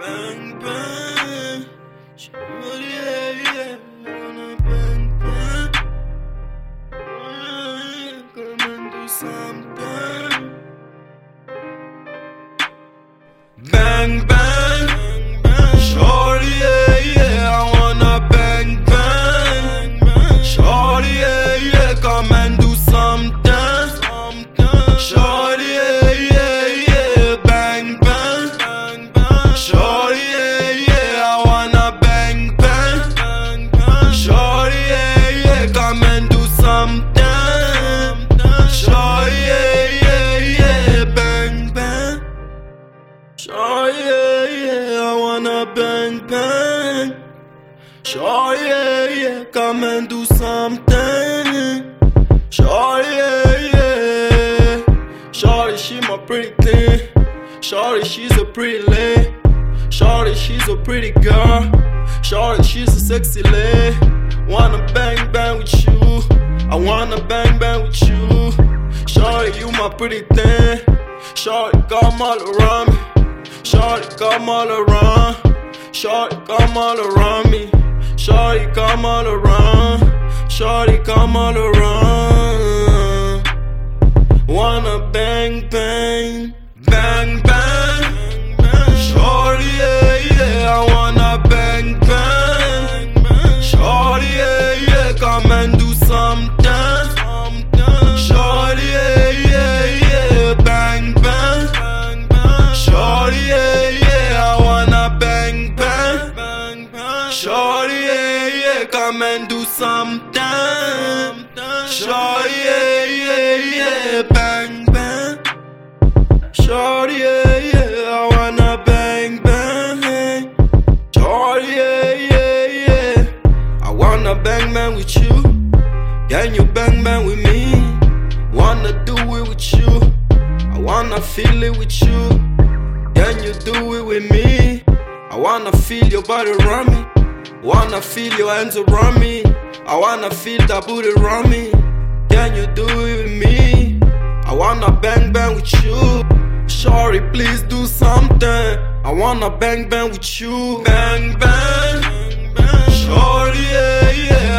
bang bang. Shawty, yeah, yeah, wanna bang bang. Yeah, Come and do something. Bang bang, bang bang. Sure, yeah, yeah, come and do something. Sure, yeah, yeah. Shorty, she my pretty thing. Shorty, she's a pretty lady. Shorty, she's a pretty girl. Shorty, she's a sexy lady. Wanna bang bang with you. I wanna bang bang with you. Shorty, you my pretty thing. Shorty, come all around me. Shorty, come all around. Shorty, come all around me. Shorty, come all around. Shorty, come all around. Wanna bang bang, bang bang. Come and do something. Shorty, yeah, yeah, yeah, bang bang. Shorty, yeah, yeah, I wanna bang bang. Shorty, yeah, yeah, yeah, I wanna bang bang with you. Can you bang bang with me? Wanna do it with you. I wanna feel it with you. Can you do it with me? I wanna feel your body around me. Wanna feel your hands around me. I wanna feel that booty around me. Can you do it with me? I wanna bang bang with you. Sorry, please do something. I wanna bang bang with you. Bang bang. Shorty, yeah, yeah.